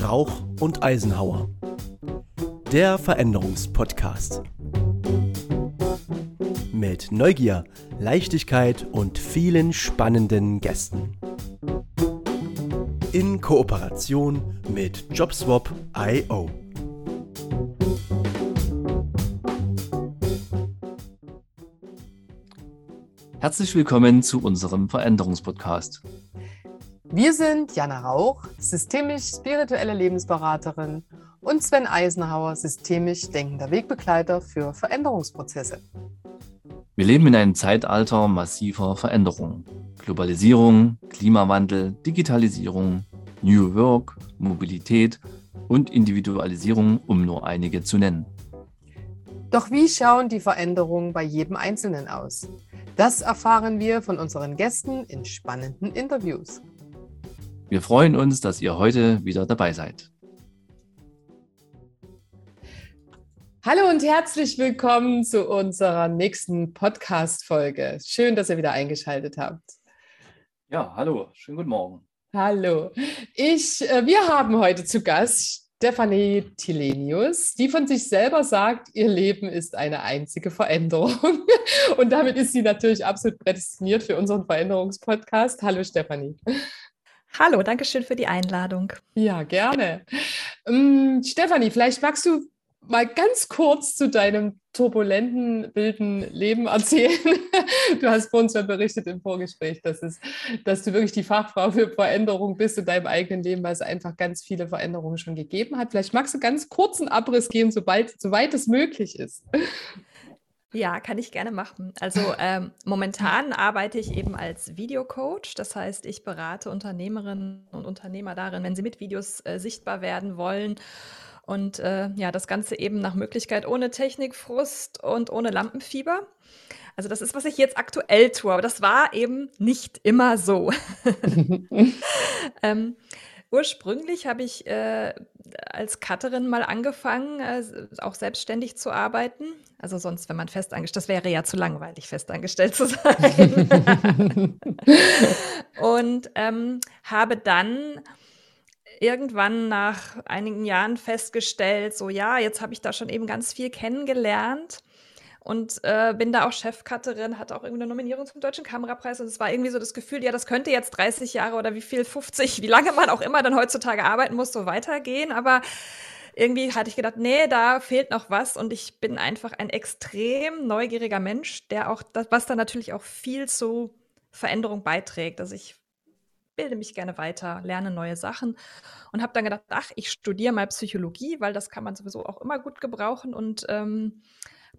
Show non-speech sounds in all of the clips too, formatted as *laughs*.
Rauch und Eisenhauer. Der Veränderungspodcast. Mit Neugier, Leichtigkeit und vielen spannenden Gästen. In Kooperation mit JobSwap.io. Herzlich willkommen zu unserem Veränderungspodcast. Wir sind Jana Rauch, systemisch-spirituelle Lebensberaterin und Sven Eisenhauer, systemisch denkender Wegbegleiter für Veränderungsprozesse. Wir leben in einem Zeitalter massiver Veränderungen. Globalisierung, Klimawandel, Digitalisierung, New Work, Mobilität und Individualisierung, um nur einige zu nennen. Doch wie schauen die Veränderungen bei jedem Einzelnen aus? Das erfahren wir von unseren Gästen in spannenden Interviews. Wir freuen uns, dass ihr heute wieder dabei seid. Hallo und herzlich willkommen zu unserer nächsten Podcast-Folge. Schön, dass ihr wieder eingeschaltet habt. Ja, hallo, schönen guten Morgen. Hallo. Ich, äh, wir haben heute zu Gast Stefanie Tilenius, die von sich selber sagt, ihr Leben ist eine einzige Veränderung. *laughs* Und damit ist sie natürlich absolut prädestiniert für unseren Veränderungspodcast. Hallo Stefanie. Hallo, danke schön für die Einladung. Ja, gerne. Ähm, Stefanie, vielleicht magst du mal ganz kurz zu deinem turbulenten, wilden Leben erzählen. *laughs* Du hast vor uns ja berichtet im Vorgespräch, dass, es, dass du wirklich die Fachfrau für Veränderung bist in deinem eigenen Leben, weil es einfach ganz viele Veränderungen schon gegeben hat. Vielleicht magst du ganz kurzen Abriss geben, sobald, soweit es möglich ist. Ja, kann ich gerne machen. Also ähm, momentan arbeite ich eben als Videocoach. Das heißt, ich berate Unternehmerinnen und Unternehmer darin, wenn sie mit Videos äh, sichtbar werden wollen. Und äh, ja, das Ganze eben nach Möglichkeit ohne Technikfrust und ohne Lampenfieber. Also das ist, was ich jetzt aktuell tue, aber das war eben nicht immer so. *laughs* ähm, Ursprünglich habe ich äh, als Cutterin mal angefangen, äh, auch selbstständig zu arbeiten. Also sonst, wenn man festangestellt, das wäre ja zu langweilig, festangestellt zu sein. *laughs* und ähm, habe dann irgendwann nach einigen Jahren festgestellt, so ja, jetzt habe ich da schon eben ganz viel kennengelernt und äh, bin da auch Chefcutterin, hatte auch irgendwie eine Nominierung zum Deutschen Kamerapreis und es war irgendwie so das Gefühl, ja, das könnte jetzt 30 Jahre oder wie viel, 50, wie lange man auch immer dann heutzutage arbeiten muss, so weitergehen, aber irgendwie hatte ich gedacht, nee, da fehlt noch was und ich bin einfach ein extrem neugieriger Mensch, der auch, was da natürlich auch viel zu Veränderung beiträgt. Also ich bilde mich gerne weiter, lerne neue Sachen und habe dann gedacht, ach, ich studiere mal Psychologie, weil das kann man sowieso auch immer gut gebrauchen und ähm,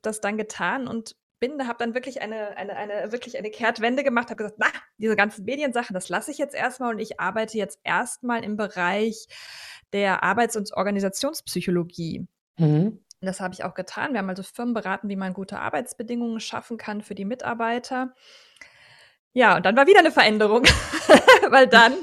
das dann getan und bin, habe dann wirklich eine, eine, eine, wirklich eine Kehrtwende gemacht, habe gesagt, na, diese ganzen Mediensachen, das lasse ich jetzt erstmal und ich arbeite jetzt erstmal im Bereich der Arbeits- und Organisationspsychologie. Mhm. Das habe ich auch getan. Wir haben also Firmen beraten, wie man gute Arbeitsbedingungen schaffen kann für die Mitarbeiter. Ja, und dann war wieder eine Veränderung, *laughs* *laughs* weil dann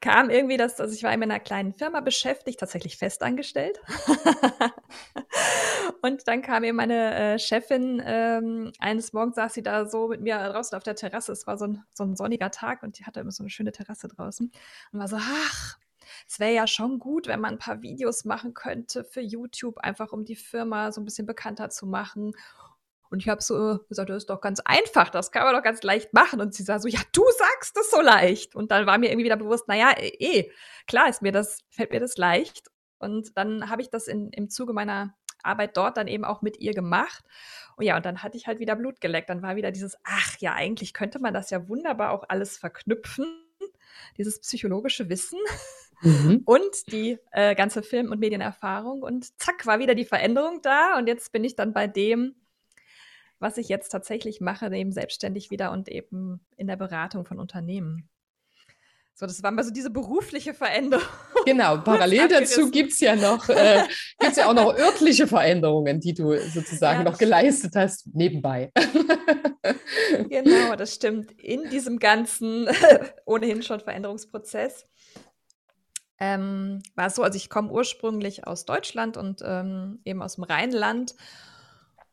kam irgendwie das, also ich war in einer kleinen Firma beschäftigt, tatsächlich festangestellt. *laughs* und dann kam eben meine äh, Chefin, ähm, eines Morgens saß sie da so mit mir draußen auf der Terrasse. Es war so ein, so ein sonniger Tag und die hatte immer so eine schöne Terrasse draußen. Und war so, ach, es wäre ja schon gut, wenn man ein paar Videos machen könnte für YouTube, einfach um die Firma so ein bisschen bekannter zu machen. Und ich habe so gesagt, das ist doch ganz einfach, das kann man doch ganz leicht machen. Und sie sah so, ja, du sagst es so leicht. Und dann war mir irgendwie wieder bewusst, naja, eh, eh, klar ist mir das, fällt mir das leicht. Und dann habe ich das in, im Zuge meiner Arbeit dort dann eben auch mit ihr gemacht. Und ja, und dann hatte ich halt wieder Blut geleckt. Dann war wieder dieses, ach ja, eigentlich könnte man das ja wunderbar auch alles verknüpfen, dieses psychologische Wissen. Mhm. *laughs* Und die äh, ganze Film- und Medienerfahrung. Und zack, war wieder die Veränderung da. Und jetzt bin ich dann bei dem, was ich jetzt tatsächlich mache, eben selbstständig wieder und eben in der Beratung von Unternehmen. So, das war mal so diese berufliche Veränderung. Genau, *laughs* parallel dazu gibt es ja noch, äh, gibt's ja auch noch örtliche Veränderungen, die du sozusagen ja. noch geleistet hast, nebenbei. *laughs* genau, das stimmt. In diesem ganzen *laughs* ohnehin schon Veränderungsprozess ähm, war es so, also ich komme ursprünglich aus Deutschland und ähm, eben aus dem Rheinland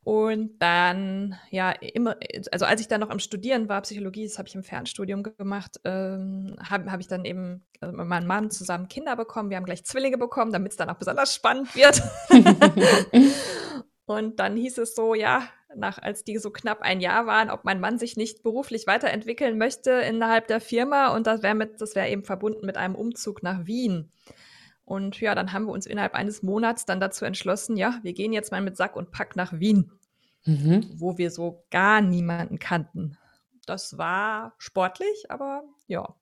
Und dann, ja, immer, also als ich dann noch am Studieren war, Psychologie, das habe ich im Fernstudium gemacht, ähm, habe hab ich dann eben also mit meinem Mann zusammen Kinder bekommen. Wir haben gleich Zwillinge bekommen, damit es dann auch besonders spannend wird. *laughs* und dann hieß es so, ja, nach, als die so knapp ein Jahr waren, ob mein Mann sich nicht beruflich weiterentwickeln möchte innerhalb der Firma. Und das wäre mit, das wäre eben verbunden mit einem Umzug nach Wien. Und ja, dann haben wir uns innerhalb eines Monats dann dazu entschlossen, ja, wir gehen jetzt mal mit Sack und Pack nach Wien, mhm. wo wir so gar niemanden kannten. Das war sportlich, aber ja.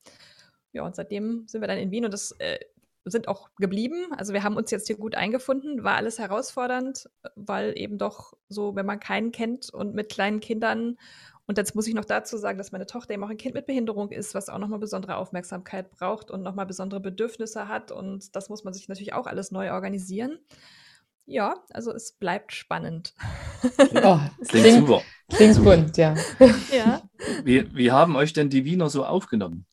Ja, und seitdem sind wir dann in Wien und das äh, sind auch geblieben. Also wir haben uns jetzt hier gut eingefunden, war alles herausfordernd, weil eben doch so, wenn man keinen kennt und mit kleinen Kindern und jetzt muss ich noch dazu sagen, dass meine Tochter eben auch ein Kind mit Behinderung ist, was auch nochmal besondere Aufmerksamkeit braucht und nochmal besondere Bedürfnisse hat. Und das muss man sich natürlich auch alles neu organisieren. Ja, also es bleibt spannend. Oh, klingt, klingt super. Klingt bunt, ja. ja. Wie, wie haben euch denn die Wiener so aufgenommen?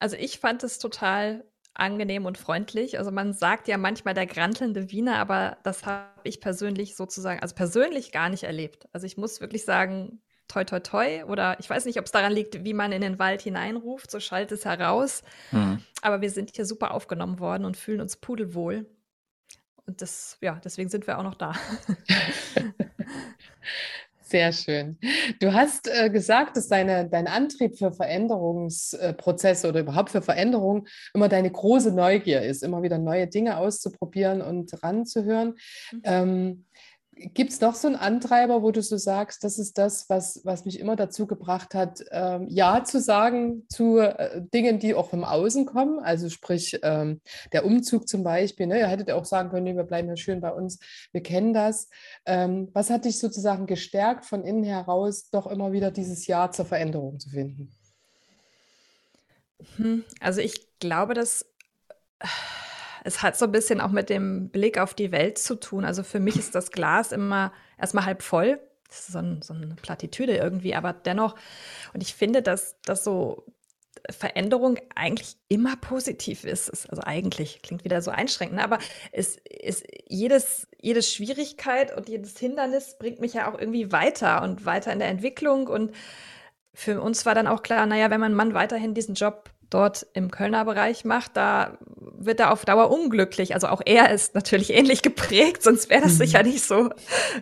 Also ich fand es total angenehm und freundlich. Also man sagt ja manchmal der grantelnde Wiener, aber das habe ich persönlich sozusagen, also persönlich gar nicht erlebt. Also ich muss wirklich sagen, toi toi toi oder ich weiß nicht, ob es daran liegt, wie man in den Wald hineinruft, so schallt es heraus. Hm. Aber wir sind hier super aufgenommen worden und fühlen uns pudelwohl. Und das, ja, deswegen sind wir auch noch da. *laughs* *laughs* Sehr schön. Du hast äh, gesagt, dass deine, dein Antrieb für Veränderungsprozesse oder überhaupt für Veränderung immer deine große Neugier ist, immer wieder neue Dinge auszuprobieren und ranzuhören. Mhm. Ähm, Gibt es noch so einen Antreiber, wo du so sagst, das ist das, was, was mich immer dazu gebracht hat, ähm, Ja zu sagen zu äh, Dingen, die auch vom Außen kommen? Also sprich ähm, der Umzug zum Beispiel. Ne? Ihr hättet auch sagen können, nee, wir bleiben ja schön bei uns, wir kennen das. Ähm, was hat dich sozusagen gestärkt, von innen heraus doch immer wieder dieses Ja zur Veränderung zu finden? Hm, also ich glaube, dass es hat so ein bisschen auch mit dem Blick auf die Welt zu tun. Also für mich ist das Glas immer erstmal halb voll. Das ist so, ein, so eine Plattitüde irgendwie, aber dennoch, und ich finde, dass das so Veränderung eigentlich immer positiv ist. Also eigentlich klingt wieder so einschränkend, aber es ist jedes, jede Schwierigkeit und jedes Hindernis bringt mich ja auch irgendwie weiter und weiter in der Entwicklung. Und für uns war dann auch klar, naja, wenn mein Mann weiterhin diesen Job dort im Kölner Bereich macht, da wird er auf Dauer unglücklich. Also auch er ist natürlich ähnlich geprägt, sonst wäre das mhm. sicher nicht so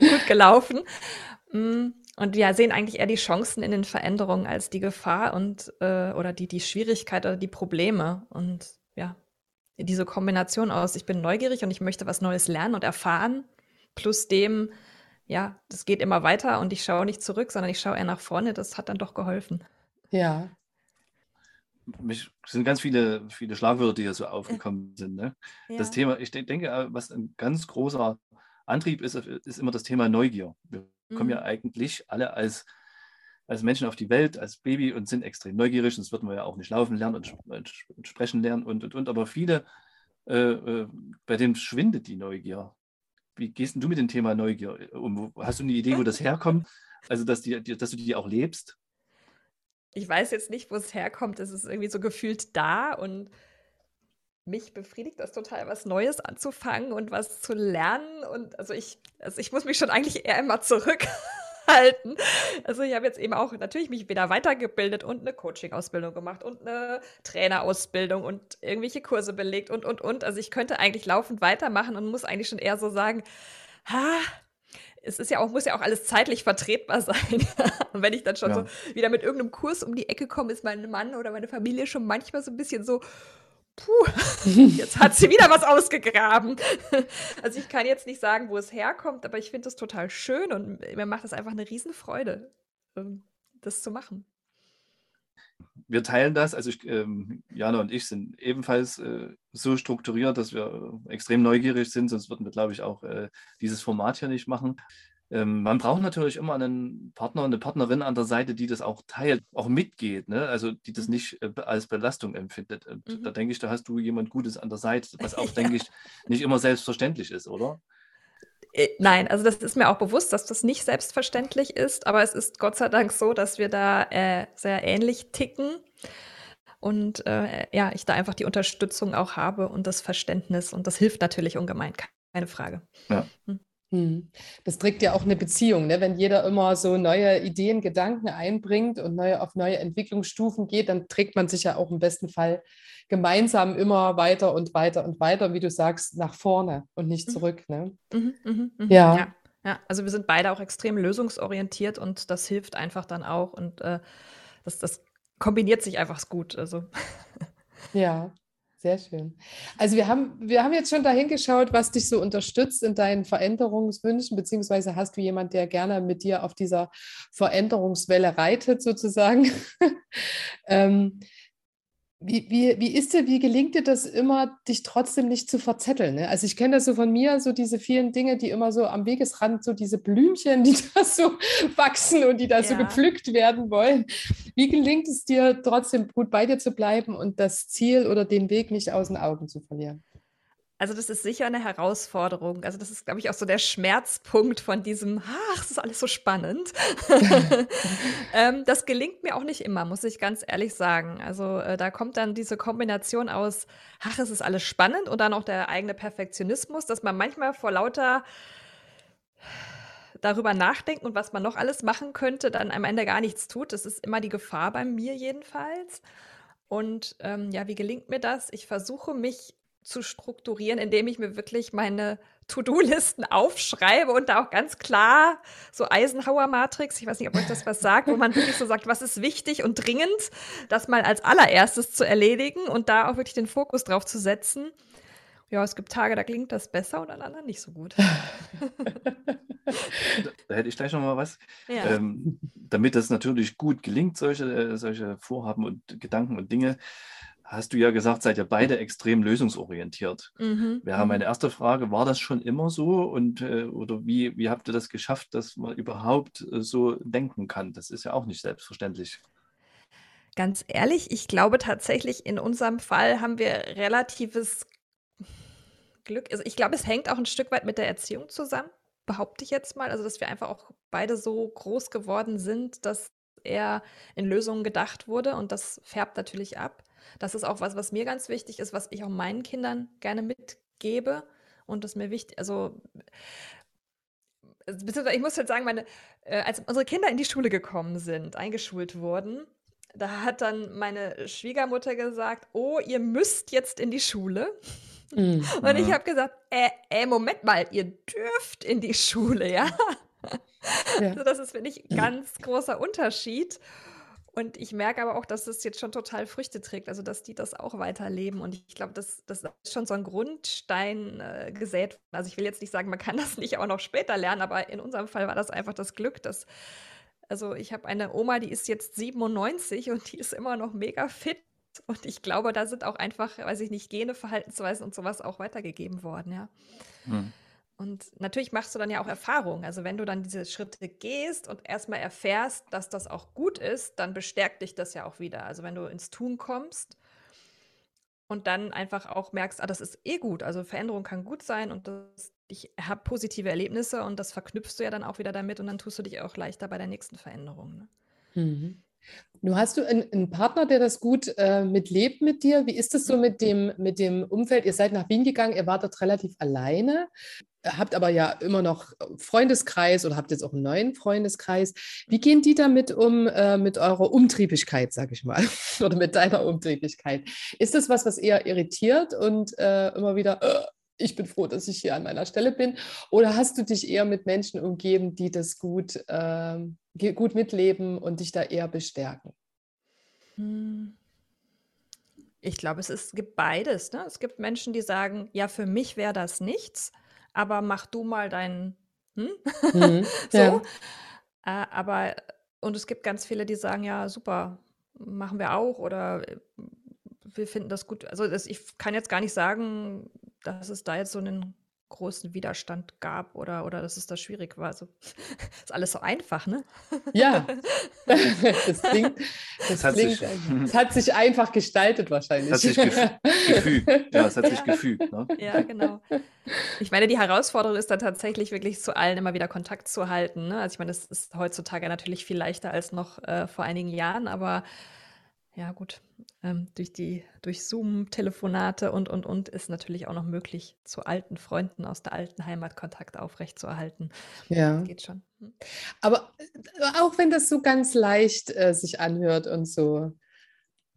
gut gelaufen. Mm, und wir sehen eigentlich eher die Chancen in den Veränderungen als die Gefahr und äh, oder die, die Schwierigkeit oder die Probleme. Und ja, diese Kombination aus, ich bin neugierig und ich möchte was Neues lernen und erfahren, plus dem, ja, das geht immer weiter und ich schaue nicht zurück, sondern ich schaue eher nach vorne, das hat dann doch geholfen. Ja, mich sind ganz viele, viele Schlagwörter, die hier so aufgekommen sind. Ne? Ja. Das Thema, ich denke, äh, was ein ganz großer Antrieb ist, ist immer das Thema Neugier. Wir mhm. kommen ja mhm. eigentlich alle als, als Menschen auf die Welt, als Baby und sind extrem neugierig, sonst würden wir ja auch nicht laufen lernen und, und sprechen lernen und, und, und. Aber viele, äh, äh, bei denen schwindet die Neugier. Wie gehst du mit dem Thema Neugier um? Hast du eine Idee, wo das *laughs* herkommt? Also, dass, die, dass du die auch lebst? Ich weiß jetzt nicht, wo es herkommt. Es ist irgendwie so gefühlt da und mich befriedigt das total, was Neues anzufangen und was zu lernen. Und also ich, also ich muss mich schon eigentlich eher immer zurückhalten. *laughs* Also ich habe jetzt eben auch natürlich mich wieder weitergebildet und eine Coaching-Ausbildung gemacht und eine Trainerausbildung und irgendwelche Kurse belegt und, und, und. Also ich könnte eigentlich laufend weitermachen und muss eigentlich schon eher so sagen, ha, es ist ja auch, muss ja auch alles zeitlich vertretbar *laughs* sein. Und wenn ich dann schon ja. so wieder mit irgendeinem Kurs um die Ecke komme, ist mein Mann oder meine Familie schon manchmal so ein bisschen so, puh, *laughs* jetzt hat sie wieder was ausgegraben. *laughs* Also ich kann jetzt nicht sagen, wo es herkommt, aber ich finde das total schön und mir macht es einfach eine Riesenfreude, ähm, das zu machen wir teilen das. Also ich, ähm, Jana und ich sind ebenfalls äh, so strukturiert, dass wir äh, extrem neugierig sind, sonst würden wir, glaube ich, auch äh, dieses Format hier nicht machen. Ähm, man braucht natürlich immer einen Partner, eine Partnerin an der Seite, die das auch teilt, auch mitgeht, ne? also die das mhm. nicht äh, als Belastung empfindet. Und mhm. da denke ich, da hast du jemand Gutes an der Seite, was *laughs* auch, denke ich, nicht immer selbstverständlich ist, oder? Äh, nein, also das ist mir auch bewusst, dass das nicht selbstverständlich ist, aber es ist Gott sei Dank so, dass wir da äh, sehr ähnlich ticken und äh, ja, ich da einfach die Unterstützung auch habe und das Verständnis und das hilft natürlich ungemein, keine Frage. Ja. Hm. Hm. Das trägt ja auch eine Beziehung, ne? wenn jeder immer so neue Ideen, Gedanken einbringt und neue, auf neue Entwicklungsstufen geht, dann trägt man sich ja auch im besten Fall gemeinsam immer weiter und weiter und weiter, wie du sagst, nach vorne und nicht mhm. zurück. Ne? Mhm, mh, mh. Ja. ja. ja. also wir sind beide auch extrem lösungsorientiert und das hilft einfach dann auch und äh, das, das kombiniert sich einfach gut. Also. Ja, sehr schön. Also wir haben, wir haben jetzt schon dahin geschaut, was dich so unterstützt in deinen Veränderungswünschen, beziehungsweise hast du jemand, der gerne mit dir auf dieser Veränderungswelle reitet, sozusagen. *laughs* ähm, wie, wie, wie ist dir, wie gelingt dir das immer, dich trotzdem nicht zu verzetteln? Ne? Also ich kenne das so von mir, so diese vielen Dinge, die immer so am Wegesrand, so diese Blümchen, die *laughs* da so wachsen und die da ja. so gepflückt werden wollen. Wie gelingt es dir trotzdem gut bei dir zu bleiben und das Ziel oder den Weg nicht aus den Augen zu verlieren? Also das ist sicher eine Herausforderung. Also das ist, glaube ich, auch so der Schmerzpunkt von diesem, ach, das ist alles so spannend. *laughs* ähm, das gelingt mir auch nicht immer, muss ich ganz ehrlich sagen. Also äh, da kommt dann diese Kombination aus, ach, es ist alles spannend und dann auch der eigene Perfektionismus, dass man manchmal vor lauter darüber nachdenken und was man noch alles machen könnte, dann am Ende gar nichts tut. Das ist immer die Gefahr bei mir jedenfalls. Und ähm, ja, wie gelingt mir das? Ich versuche mich zu strukturieren, indem ich mir wirklich meine To-Do-Listen aufschreibe und da auch ganz klar so Eisenhower-Matrix, ich weiß nicht, ob euch das was sagt, wo man wirklich so sagt, was ist wichtig und dringend, das mal als allererstes zu erledigen und da auch wirklich den Fokus drauf zu setzen. Ja, es gibt Tage, da klingt das besser und an anderen nicht so gut. *laughs* da hätte ich gleich noch mal was. Ja. Ähm, damit das natürlich gut gelingt, solche, äh, solche Vorhaben und Gedanken und Dinge, hast du ja gesagt, seid ihr beide extrem lösungsorientiert. Mhm. Wäre meine mhm. erste Frage, war das schon immer so und äh, oder wie, wie habt ihr das geschafft, dass man überhaupt äh, so denken kann? Das ist ja auch nicht selbstverständlich. Ganz ehrlich, ich glaube tatsächlich, in unserem Fall haben wir relatives Glück. Also ich glaube, es hängt auch ein Stück weit mit der Erziehung zusammen, behaupte ich jetzt mal. Also, dass wir einfach auch beide so groß geworden sind, dass er in Lösungen gedacht wurde und das färbt natürlich ab. Das ist auch was, was mir ganz wichtig ist, was ich auch meinen Kindern gerne mitgebe. Und das mir wichtig, also beziehungsweise ich muss jetzt sagen, meine, äh, als unsere Kinder in die Schule gekommen sind, eingeschult wurden, da hat dann meine Schwiegermutter gesagt, oh, ihr müsst jetzt in die Schule. Mhm. Und ich habe gesagt, äh, äh, Moment mal, ihr dürft in die Schule, ja. ja. *laughs* Also das ist, finde ich, ein ganz großer Unterschied. Und ich merke aber auch, dass das jetzt schon total Früchte trägt, also dass die das auch weiterleben. Und ich glaube, das, das ist schon so ein Grundstein äh, gesät. Also ich will jetzt nicht sagen, man kann *laughs* das nicht auch noch später lernen, aber in unserem Fall war das einfach das Glück, dass, also ich habe eine Oma, die ist jetzt 97 und die ist immer noch mega fit. Und ich glaube, da sind auch einfach, weiß ich nicht, Gene, Verhaltensweisen und sowas auch weitergegeben worden, ja. Hm. Und natürlich machst du dann ja auch Erfahrungen. Also wenn du dann diese Schritte gehst und erstmal erfährst, dass das auch gut ist, dann bestärkt dich das ja auch wieder. Also wenn du ins Tun kommst und dann einfach auch merkst, ah, das ist eh gut. Also Veränderung kann gut sein und das, ich habe positive Erlebnisse und das verknüpfst du ja dann auch wieder damit und dann tust du dich auch leichter bei der nächsten Veränderung. Ne? Mhm. Du hast du einen, Partner, der das gut äh, mitlebt mit dir? Wie ist es so mit dem, mit dem Umfeld? Ihr seid nach Wien gegangen, ihr wart dort relativ alleine, habt aber ja immer noch Freundeskreis oder habt jetzt auch einen neuen Freundeskreis. Wie gehen die damit um, äh, mit eurer Umtriebigkeit, sag ich mal, *laughs* oder mit deiner Umtriebigkeit? Ist das was, was eher irritiert und äh, immer wieder, äh, ich bin froh, dass ich hier an meiner Stelle bin? Oder hast du dich eher mit Menschen umgeben, die das gut, äh, gut mitleben und dich da eher bestärken? Hm. Ich glaube, es, ist, es gibt beides. Ne? Es gibt Menschen, die sagen, ja, für mich wäre das nichts, aber mach du mal deinen, hm? Mhm, *laughs* so. Ja. Äh, aber, und es gibt ganz viele, die sagen, ja, super, machen wir auch oder äh, wir finden das gut. Also das, ich kann jetzt gar nicht sagen, dass es da jetzt so einen großen Widerstand gab oder, oder dass es da schwierig war. Also *laughs* ist alles so einfach, ne? Ja, *laughs* das klingt, das, das, klingt, sich, das hat sich einfach gestaltet wahrscheinlich. Das hat sich gefügt. Ja, es hat sich *laughs* gefügt. Ne? Ja, genau. Ich meine, die Herausforderung ist da tatsächlich wirklich zu allen immer wieder Kontakt zu halten. Ne? Also ich meine, das ist heutzutage natürlich viel leichter als noch äh, vor einigen Jahren, aber ja gut, ähm, durch die, durch Zoom-Telefonate und, und, und ist natürlich auch noch möglich, zu alten Freunden aus der alten Heimat Kontakt aufrechtzuerhalten. Ja. Geht schon. Hm. Aber äh, auch wenn das so ganz leicht äh, sich anhört und so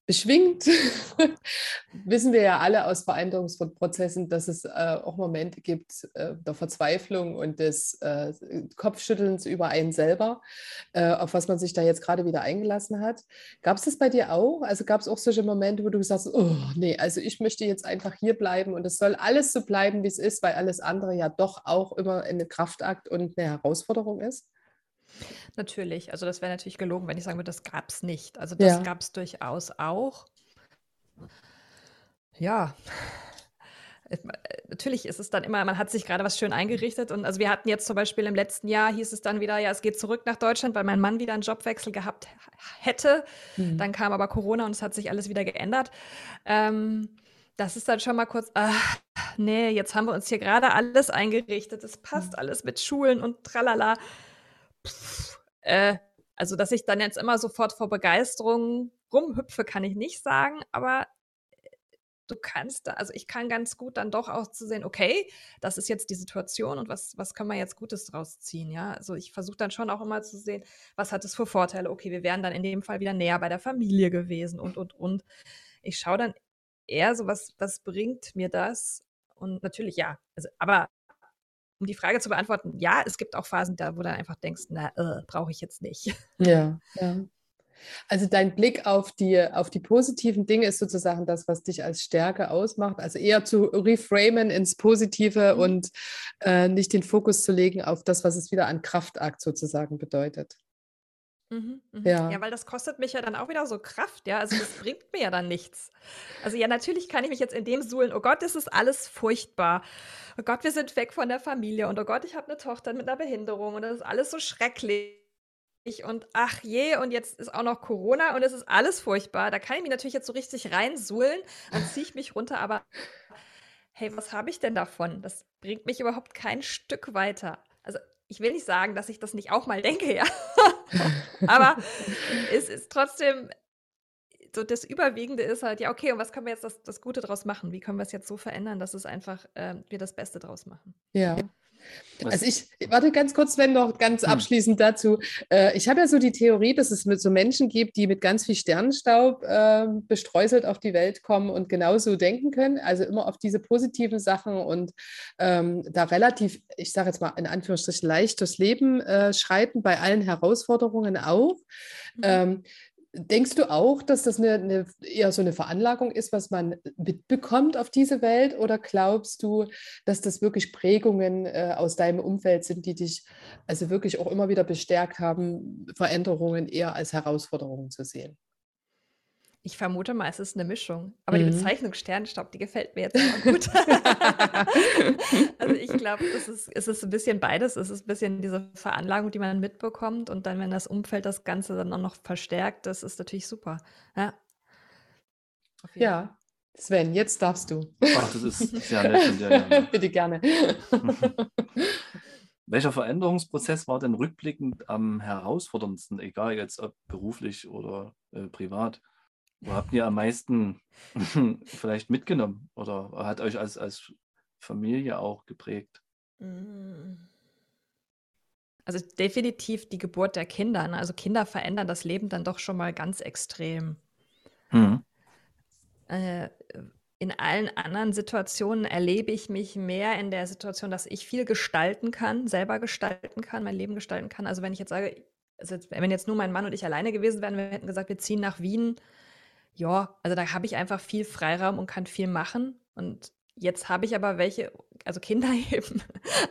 beschwingt, *laughs* wissen wir ja alle aus Veränderungsprozessen, dass es äh, auch Momente gibt äh, der Verzweiflung und des äh, Kopfschüttelns über einen selber, äh, auf was man sich da jetzt gerade wieder eingelassen hat. Gab es das bei dir auch? Also gab es auch solche Momente, wo du gesagt hast, oh nee, also ich möchte jetzt einfach hier bleiben und es soll alles so bleiben, wie es ist, weil alles andere ja doch auch immer ein Kraftakt und eine Herausforderung ist? Natürlich, also das wäre natürlich gelogen, wenn ich sagen würde, das gab es nicht. Also das Ja. gab es durchaus auch. Ja, äh, natürlich ist es dann immer, man hat sich gerade was schön eingerichtet und also wir hatten jetzt zum Beispiel im letzten Jahr hieß es dann wieder, ja, es geht zurück nach Deutschland, weil mein Mann wieder einen Jobwechsel gehabt hätte. Mhm. Dann kam aber Corona und es hat sich alles wieder geändert. Ähm, das ist dann schon mal kurz, ah, nee, jetzt haben wir uns hier gerade alles eingerichtet. Es passt alles mit Schulen und tralala. Pff, äh, also, dass ich dann jetzt immer sofort vor Begeisterung rumhüpfe, kann ich nicht sagen, aber äh, du kannst da, also ich kann ganz gut dann doch auch zu sehen, okay, das ist jetzt die Situation und was, was können wir jetzt Gutes draus ziehen, ja? Also ich versuche dann schon auch immer zu sehen, was hat es für Vorteile? Okay, wir wären dann in dem Fall wieder näher bei der Familie gewesen und, und, und. Ich schaue dann eher so, was, was bringt mir das? Und natürlich ja, also, aber um die Frage zu beantworten, ja, es gibt auch Phasen, da wo du einfach denkst, na, äh, brauche ich jetzt nicht. *laughs* Ja, ja. Also dein Blick auf die, auf die positiven Dinge ist sozusagen das, was dich als Stärke ausmacht. Also eher zu reframen ins Positive Mhm. und äh, nicht den Fokus zu legen auf das, was es wieder an Kraftakt sozusagen bedeutet. Mhm, mhm. Ja. Ja, weil das kostet mich ja dann auch wieder so Kraft, ja. Also das bringt mir ja dann nichts. Also ja, natürlich kann ich mich jetzt in dem suhlen, oh Gott, das ist alles furchtbar. Oh Gott, wir sind weg von der Familie und oh Gott, ich habe eine Tochter mit einer Behinderung und das ist alles so schrecklich. Und ach je, und jetzt ist auch noch Corona und es ist alles furchtbar. Da kann ich mich natürlich jetzt so richtig reinsuhlen, dann ziehe ich mich runter, aber hey, was habe ich denn davon? Das bringt mich überhaupt kein Stück weiter. Ich will nicht sagen, dass ich das nicht auch mal denke, *laughs* ja. Aber es ist trotzdem, so das Überwiegende ist halt, ja, okay, und was können wir jetzt das, das Gute draus machen? Wie können wir es jetzt so verändern, dass es einfach ähm, wir das Beste draus machen? Ja. Was- Also ich, warte ganz kurz, Sven, noch ganz Hm. abschließend dazu. Äh, ich habe ja so die Theorie, dass es mit so Menschen gibt, die mit ganz viel Sternenstaub äh, bestreuselt auf die Welt kommen und genauso denken können. Also immer auf diese positiven Sachen und ähm, da relativ, ich sage jetzt mal in Anführungsstrichen, leicht durchs Leben äh, schreiten, bei allen Herausforderungen auch. Mhm. Ähm, denkst du auch, dass das eine, eine, eher so eine Veranlagung ist, was man mitbekommt auf diese Welt? Oder glaubst du, dass das wirklich Prägungen äh, aus deinem Umfeld sind, die dich also wirklich auch immer wieder bestärkt haben, Veränderungen eher als Herausforderungen zu sehen? Ich vermute mal, es ist eine Mischung. Aber die Mhm. Bezeichnung Sternenstaub, die gefällt mir jetzt immer gut. *laughs* also ich glaube, es ist, es ist ein bisschen beides. Es ist ein bisschen diese Veranlagung, die man mitbekommt. Und dann, wenn das Umfeld das Ganze dann auch noch verstärkt, das ist natürlich super. Ja. Ja, Sven, jetzt darfst du. Ach, das ist sehr nett von dir. Ja. *laughs* Bitte gerne. *laughs* Welcher Veränderungsprozess war denn rückblickend am herausforderndsten, egal jetzt ob beruflich oder äh, privat? Wo habt ihr am meisten *laughs* vielleicht mitgenommen oder hat euch als, als Familie auch geprägt? Mm. Also definitiv die Geburt der Kinder. Ne? Also Kinder verändern das Leben dann doch schon mal ganz extrem. Hm. Äh, in allen anderen Situationen erlebe ich mich mehr in der Situation, dass ich viel gestalten kann, selber gestalten kann, mein Leben gestalten kann. Also wenn ich jetzt sage, also wenn jetzt nur mein Mann und ich alleine gewesen wären, wir hätten gesagt, wir ziehen nach Wien, ja, also da habe ich einfach viel Freiraum und kann viel machen. Und jetzt habe ich aber welche, also Kinder *laughs* eben,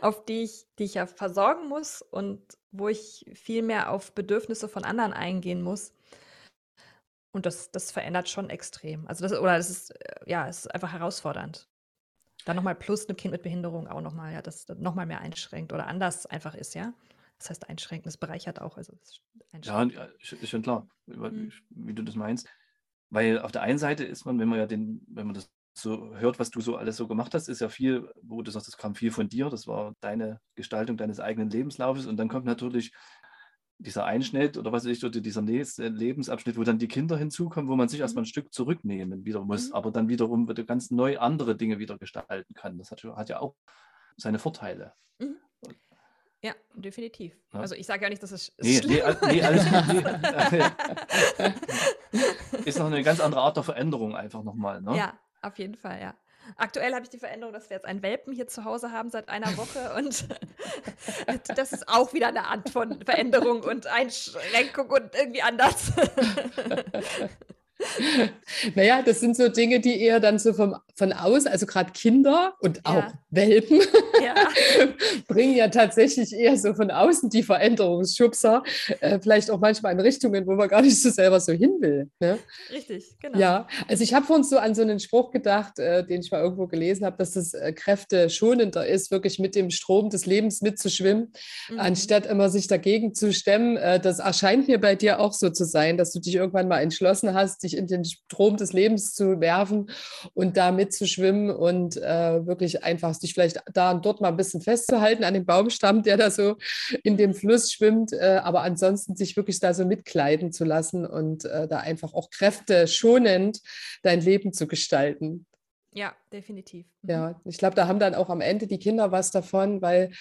auf die ich, die ich ja versorgen muss und wo ich viel mehr auf Bedürfnisse von anderen eingehen muss. Und das, das verändert schon extrem. Also das, oder das ist, äh, ja, es ist einfach herausfordernd. Dann nochmal plus ein Kind mit Behinderung auch nochmal, ja, das nochmal mehr einschränkt oder anders einfach ist, ja. Das heißt einschränken, das bereichert auch. Also Ja, schon klar, Mhm. wie du das meinst. Weil auf der einen Seite ist man, wenn man ja den, wenn man das so hört, was du so alles so gemacht hast, ist ja viel, wo du sagst, das kam viel von dir, das war deine Gestaltung deines eigenen Lebenslaufes und dann kommt natürlich dieser Einschnitt oder was weiß ich, oder dieser nächste Lebensabschnitt, wo dann die Kinder hinzukommen, wo man sich erstmal Mhm. ein Stück zurücknehmen wieder muss, Mhm. aber dann wiederum wieder ganz neu andere Dinge wieder gestalten kann. Das hat, hat ja auch seine Vorteile. Ja, definitiv. Ja. Also ich sage ja nicht, dass es Nee, schlimm nee, nee, alles gut. *laughs* Ist noch eine ganz andere Art der Veränderung einfach nochmal. Ne? Ja, auf jeden Fall, ja. Aktuell habe ich die Veränderung, dass wir jetzt einen Welpen hier zu Hause haben seit einer Woche *laughs* und *laughs* das ist auch wieder eine Art von Veränderung und Einschränkung und irgendwie anders. Naja, das sind so Dinge, die eher dann so vom, von aus, also gerade Kinder und auch Ja. Welpen, ja, *laughs* bringen ja tatsächlich eher so von außen die Veränderungsschubser, äh, vielleicht auch manchmal in Richtungen, wo man gar nicht so selber so hin will. Ne? richtig, genau. Ja, also ich habe vorhin so an so einen Spruch gedacht, äh, den ich mal irgendwo gelesen habe, dass es äh, kräfteschonender ist, wirklich mit dem Strom des Lebens mitzuschwimmen, Mhm. anstatt immer sich dagegen zu stemmen. Äh, das erscheint mir bei dir auch so zu sein, dass du dich irgendwann mal entschlossen hast, dich in den Strom des Lebens zu werfen und da mitzuschwimmen und äh, wirklich einfach dich vielleicht da und dort mal ein bisschen festzuhalten an dem Baumstamm, der da so in dem Fluss schwimmt, äh, aber ansonsten sich wirklich da so mitkleiden zu lassen und äh, da einfach auch kräfteschonend dein Leben zu gestalten. Ja, definitiv. Mhm. Ja, ich glaube, da haben dann auch am Ende die Kinder was davon, weil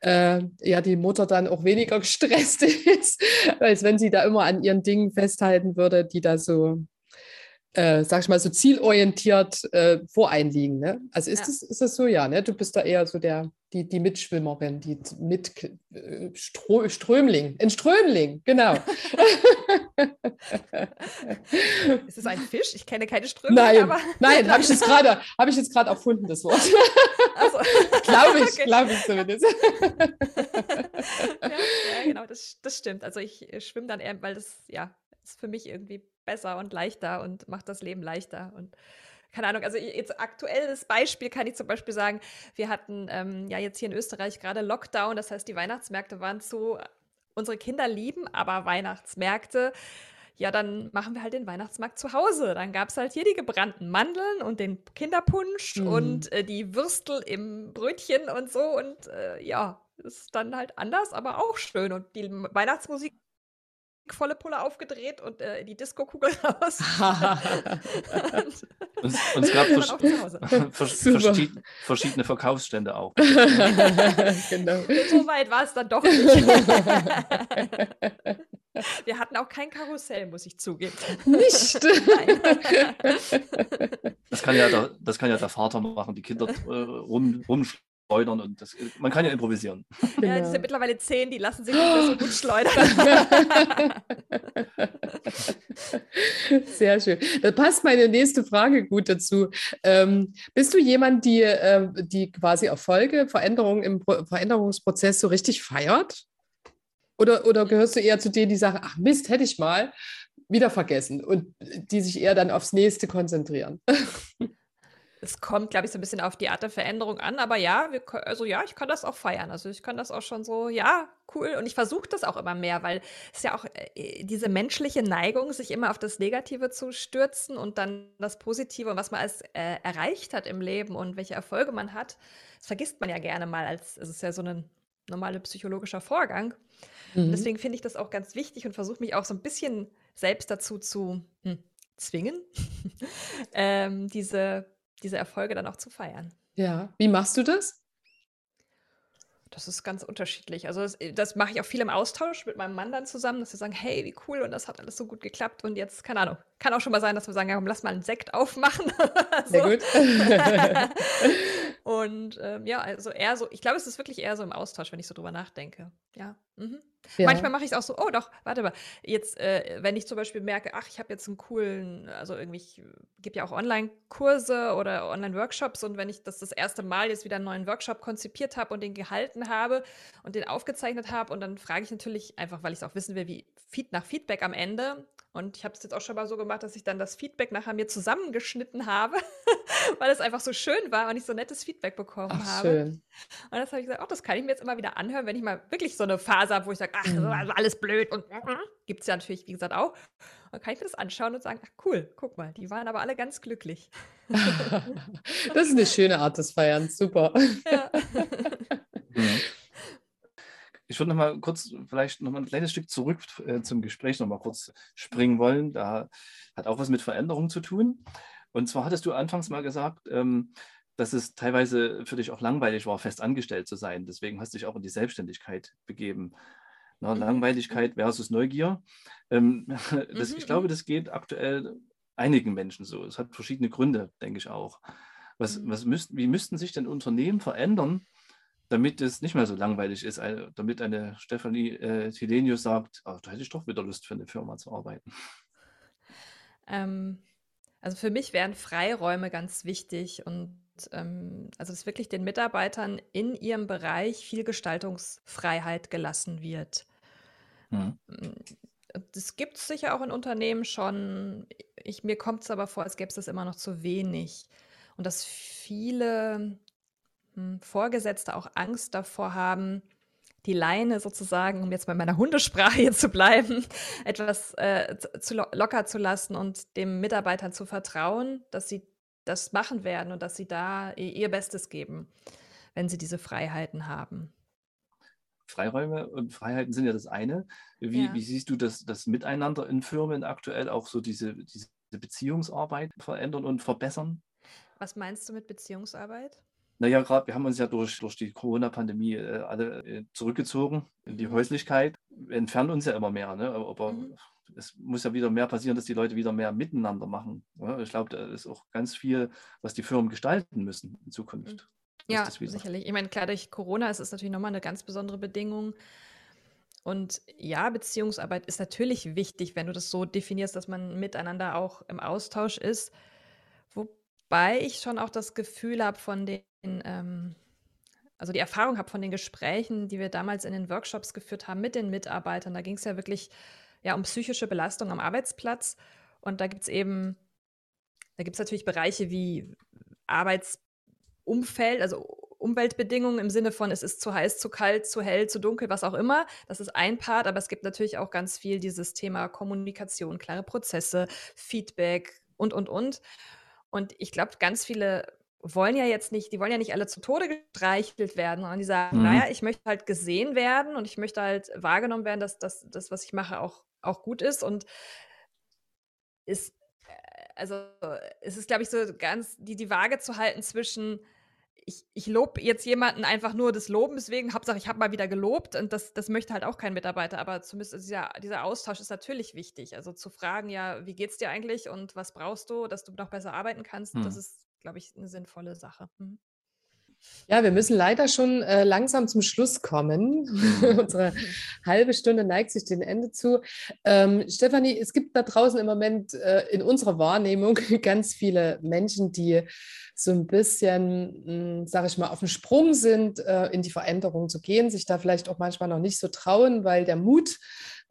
äh, ja die Mutter dann auch weniger *laughs* gestresst ist, als wenn sie da immer an ihren Dingen festhalten würde, die da so, äh, sag ich mal, so zielorientiert äh, voreinliegen. Ne? Also ist, Ja. das, ist das so, ja, ne? Du bist da eher so der, die, die Mitschwimmerin, die mit äh, Stro Strömling, ein Strömling, genau. *laughs* Ist es ein Fisch? Ich kenne keine Strömung, Nein, aber. nein, habe ich jetzt *laughs* gerade, habe ich jetzt gerade erfunden, das Wort. Also, *laughs* glaube ich, Okay. glaube ich zumindest. ja, ja, genau, das, das stimmt. Also ich äh, schwimme dann eher, weil das, ja, ist für mich irgendwie besser und leichter und macht das Leben leichter. Und keine Ahnung, also jetzt aktuelles Beispiel kann ich zum Beispiel sagen, wir hatten ähm, ja jetzt hier in Österreich gerade Lockdown, das heißt, die Weihnachtsmärkte waren zu. Unsere Kinder lieben aber Weihnachtsmärkte. Ja, dann machen wir halt den Weihnachtsmarkt zu Hause. Dann gab es halt hier die gebrannten Mandeln und den Kinderpunsch Mhm. und äh, die Würstel im Brötchen und so. Und äh, ja, ist dann halt anders, aber auch schön. Und die Weihnachtsmusik volle Pulle aufgedreht und äh, die Disco-Kugel *laughs* raus. und *laughs* Und, und es gab vers *laughs* vers verschied verschiedene Verkaufsstände auch. genau. So weit war es dann doch nicht. Wir hatten auch kein Karussell, muss ich zugeben. Nicht. Nein. Das kann ja der, das kann ja der Vater machen, die Kinder äh, rum, rumschleudern und das, man kann ja improvisieren. Ja, die Genau. sind mittlerweile zehn, die lassen sich nicht mehr so gut schleudern. *laughs* Sehr schön. Da passt meine nächste Frage gut dazu. Ähm, bist du jemand, die, äh, die quasi Erfolge, Veränderungen im Pro Veränderungsprozess so richtig feiert? Oder, oder gehörst du eher zu denen, die sagen, ach Mist, hätte ich mal wieder vergessen und die sich eher dann aufs nächste konzentrieren? *laughs* Es kommt, glaube ich, so ein bisschen auf die Art der Veränderung an, aber ja, wir, also ja, ich kann das auch feiern. Also ich kann das auch schon so, ja, cool. Und ich versuche das auch immer mehr, weil es ja auch äh, diese menschliche Neigung, sich immer auf das Negative zu stürzen und dann das Positive und was man als äh, erreicht hat im Leben und welche Erfolge man hat, das vergisst man ja gerne mal als, es ist ja so ein normaler psychologischer Vorgang. Mhm. deswegen finde ich das auch ganz wichtig und versuche mich auch so ein bisschen selbst dazu zu hm, zwingen, *laughs* ähm, diese, diese Erfolge dann auch zu feiern. Ja, wie machst du das? Das ist ganz unterschiedlich. Also das, das mache ich auch viel im Austausch mit meinem Mann dann zusammen, dass wir sagen, hey, wie cool und das hat alles so gut geklappt und jetzt, keine Ahnung, kann auch schon mal sein, dass wir sagen, ja, komm, lass mal einen Sekt aufmachen. *laughs* Sehr So. gut. *laughs* *laughs* und ähm, ja, also eher so, ich glaube, es ist wirklich eher so im Austausch, wenn ich so drüber nachdenke. Ja. Mhm. Ja. Manchmal mache ich es auch so, oh doch, warte mal, jetzt, äh, wenn ich zum Beispiel merke, ach, ich habe jetzt einen coolen, also irgendwie, ich gebe ja auch Online-Kurse oder Online-Workshops und wenn ich das das erste Mal jetzt wieder einen neuen Workshop konzipiert habe und den gehalten habe und den aufgezeichnet habe und dann frage ich natürlich einfach, weil ich es auch wissen will, wie Feed nach Feedback am Ende. Und ich habe es jetzt auch schon mal so gemacht, dass ich dann das Feedback nachher mir zusammengeschnitten habe, *laughs* weil es einfach so schön war und ich so nettes Feedback bekommen Ach, habe. schön. Und das habe ich gesagt, oh, das kann ich mir jetzt immer wieder anhören, wenn ich mal wirklich so eine Phase habe, wo ich sage, ach, das Mhm. also alles blöd und *laughs* gibt es ja natürlich, wie gesagt, auch. Dann kann ich mir das anschauen und sagen, ach cool, guck mal, die waren aber alle ganz glücklich. *laughs* Das ist eine schöne Art des Feierns. Super. Ja. Ich würde noch mal kurz, vielleicht noch mal ein kleines Stück zurück äh, zum Gespräch noch mal kurz springen wollen. Da hat auch was mit Veränderung zu tun. Und zwar hattest du anfangs mal gesagt, ähm, dass es teilweise für dich auch langweilig war, fest angestellt zu sein. Deswegen hast du dich auch in die Selbstständigkeit begeben. Na, mhm. Langweiligkeit versus Neugier. Ähm, *laughs* das, mhm. Ich glaube, mhm. das geht aktuell einigen Menschen so. Es hat verschiedene Gründe, denke ich auch. Was, mhm. was müsst, wie müssten sich denn Unternehmen verändern, damit es nicht mehr so langweilig ist, damit eine Stefanie äh, Tilenius sagt, oh, da hätte ich doch wieder Lust für eine Firma zu arbeiten. Ähm, also für mich wären Freiräume ganz wichtig und ähm, also dass wirklich den Mitarbeitern in ihrem Bereich viel Gestaltungsfreiheit gelassen wird. Mhm. Das gibt es sicher auch in Unternehmen schon. Ich, mir kommt es aber vor, als gäbe es das immer noch zu wenig. Und dass viele hm, Vorgesetzte auch Angst davor haben, die Leine sozusagen, um jetzt bei meiner Hundesprache hier *laughs* zu bleiben, etwas äh, zu lo locker zu lassen und dem Mitarbeiter zu vertrauen, dass sie das machen werden und dass sie da ihr Bestes geben, wenn sie diese Freiheiten haben. Freiräume und Freiheiten sind ja das eine. Wie, ja. wie siehst du das, das Miteinander in Firmen aktuell auch so diese, diese Beziehungsarbeit verändern und verbessern? Was meinst du mit Beziehungsarbeit? Naja, gerade wir haben uns ja durch, durch die Corona-Pandemie äh, alle äh, zurückgezogen in die mhm. Häuslichkeit. Wir entfernen uns ja immer mehr. Ne? Aber mhm. es muss ja wieder mehr passieren, dass die Leute wieder mehr miteinander machen. Ja? Ich glaube, da ist auch ganz viel, was die Firmen gestalten müssen in Zukunft. Mhm. Ja, sicherlich. Ich meine, klar, durch Corona ist es natürlich nochmal eine ganz besondere Bedingung. Und ja, Beziehungsarbeit ist natürlich wichtig, wenn du das so definierst, dass man miteinander auch im Austausch ist. Wobei ich schon auch das Gefühl habe von den ähm, also die Erfahrung habe von den Gesprächen, die wir damals in den Workshops geführt haben mit den Mitarbeitern. Da ging es ja wirklich ja, um psychische Belastung am Arbeitsplatz. Und da gibt es eben, da gibt es natürlich Bereiche wie Arbeitsumfeld, also Umweltbedingungen im Sinne von, es ist zu heiß, zu kalt, zu hell, zu dunkel, was auch immer. Das ist ein Part, aber es gibt natürlich auch ganz viel dieses Thema Kommunikation, klare Prozesse, Feedback und, und, und. Und ich glaube, ganz viele wollen ja jetzt nicht, die wollen ja nicht alle zu Tode gestreichelt werden, sondern die sagen, mhm. naja, ich möchte halt gesehen werden und ich möchte halt wahrgenommen werden, dass das, was ich mache, auch, auch gut ist. Und ist, äh, also es ist, glaube ich, so ganz die, die Waage zu halten zwischen, ich, ich lobe jetzt jemanden einfach nur des Lobens wegen, Hauptsache ich habe mal wieder gelobt und das, das möchte halt auch kein Mitarbeiter, aber zumindest dieser, dieser Austausch ist natürlich wichtig. Also zu fragen, ja, wie geht's dir eigentlich und was brauchst du, dass du noch besser arbeiten kannst, mhm. das ist glaube ich, eine sinnvolle Sache. Mhm. Ja, wir müssen leider schon äh, langsam zum Schluss kommen. *laughs* Mhm. Unsere *laughs* halbe Stunde neigt sich dem Ende zu. Ähm, Stefanie, es gibt da draußen im Moment äh, in unserer Wahrnehmung *laughs* ganz viele Menschen, die so ein bisschen, hm, sage ich mal, auf dem Sprung sind, äh, in die Veränderung zu gehen, sich da vielleicht auch manchmal noch nicht so trauen, weil der Mut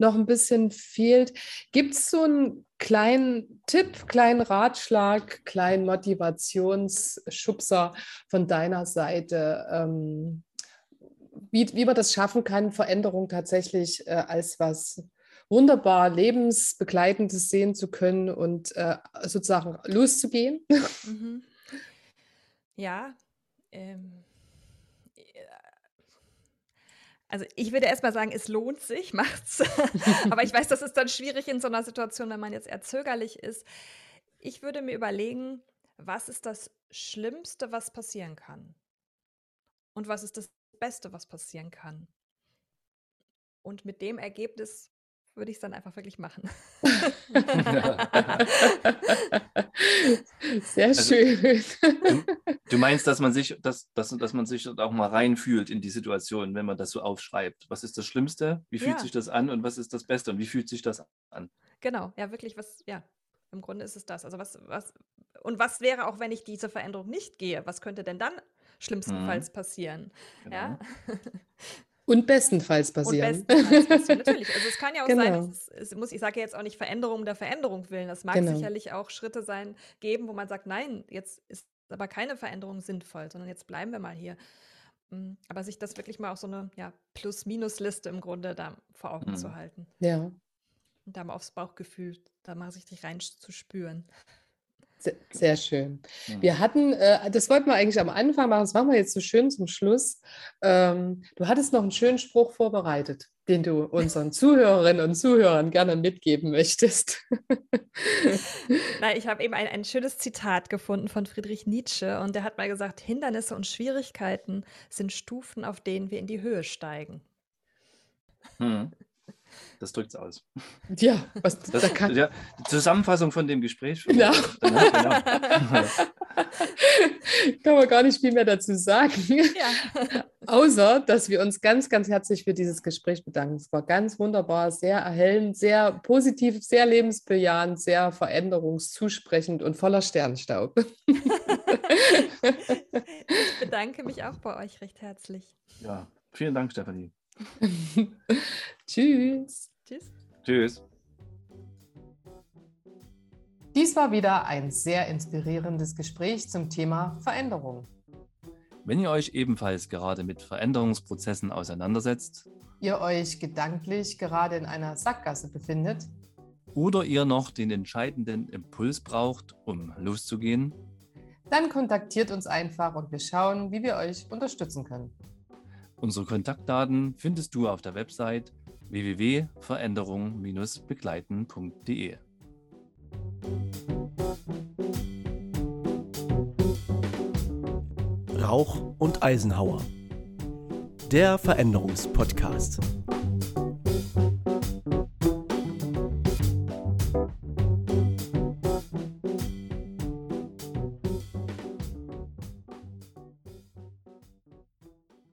noch ein bisschen fehlt. Gibt es so einen kleinen Tipp, kleinen Ratschlag, kleinen Motivationsschubser von deiner Seite, ähm, wie, wie man das schaffen kann, Veränderung tatsächlich äh, als was wunderbar lebensbegleitendes sehen zu können und äh, sozusagen loszugehen? Mhm. Ja, ähm, also ich würde erstmal sagen, es lohnt sich, *laughs* macht's. Aber ich weiß, das ist dann schwierig in so einer Situation, wenn man jetzt eher zögerlich ist. Ich würde mir überlegen, was ist das Schlimmste, was passieren kann? Und was ist das Beste, was passieren kann? Und mit dem Ergebnis würde ich es dann einfach wirklich machen. *laughs* Sehr also, schön. Du, du, meinst, dass man sich, dass, dass, dass man sich auch mal reinfühlt in die Situation, wenn man das so aufschreibt. Was ist das Schlimmste? Wie fühlt ja. sich das an und was ist das Beste und wie fühlt sich das an? Genau, ja, wirklich, was, ja, im Grunde ist es das. Also was, was, und was wäre auch, wenn ich diese Veränderung nicht gehe? Was könnte denn dann schlimmstenfalls mhm. passieren? Genau. Ja. *laughs* Und bestenfalls passieren. Und bestenfalls passieren, *laughs* natürlich. Also es kann ja auch genau. sein, es, es, muss, ich sage ja jetzt auch nicht Veränderung der Veränderung willen. Das mag genau. sicherlich auch Schritte sein, geben, wo man sagt, nein, jetzt ist aber keine Veränderung sinnvoll, sondern jetzt bleiben wir mal hier. Mm, aber sich das wirklich mal auch so eine ja, Plus-Minus-Liste im Grunde da vor Augen mhm. zu halten. Ja. Und da mal aufs Bauchgefühl, da mal richtig rein zu spüren. Sehr, sehr schön. Wir hatten, äh, das wollten wir eigentlich am Anfang machen, das machen wir jetzt so schön zum Schluss. Ähm, du hattest noch einen schönen Spruch vorbereitet, den du unseren *laughs* Zuhörerinnen und Zuhörern gerne mitgeben möchtest. *laughs* Nein, ich habe eben ein, ein schönes Zitat gefunden von Friedrich Nietzsche und der hat mal gesagt, Hindernisse und Schwierigkeiten sind Stufen, auf denen wir in die Höhe steigen. Hm. Das drückt es aus. Ja, was Das, da kann. ja, die Zusammenfassung von dem Gespräch. Ja. Genau, genau. *laughs* kann man gar nicht viel mehr dazu sagen. Ja. *laughs* Außer, dass wir uns ganz, ganz herzlich für dieses Gespräch bedanken. Es war ganz wunderbar, sehr erhellend, sehr positiv, sehr lebensbejahend, sehr veränderungszusprechend und voller Sternstaub. Ich bedanke mich auch bei euch recht herzlich. ja, vielen Dank, Stefanie. *laughs* Tschüss. Tschüss. Tschüss. Dies war wieder ein sehr inspirierendes Gespräch zum Thema Veränderung. Wenn ihr euch ebenfalls gerade mit Veränderungsprozessen auseinandersetzt Ihr euch gedanklich gerade in einer Sackgasse befindet, oder ihr noch den entscheidenden Impuls braucht, um loszugehen, dann kontaktiert uns einfach und wir schauen, wie wir euch unterstützen können. Unsere Kontaktdaten findest du auf der Website www.veränderung-begleiten.de. Rauch und Eisenhauer. Der Veränderungspodcast.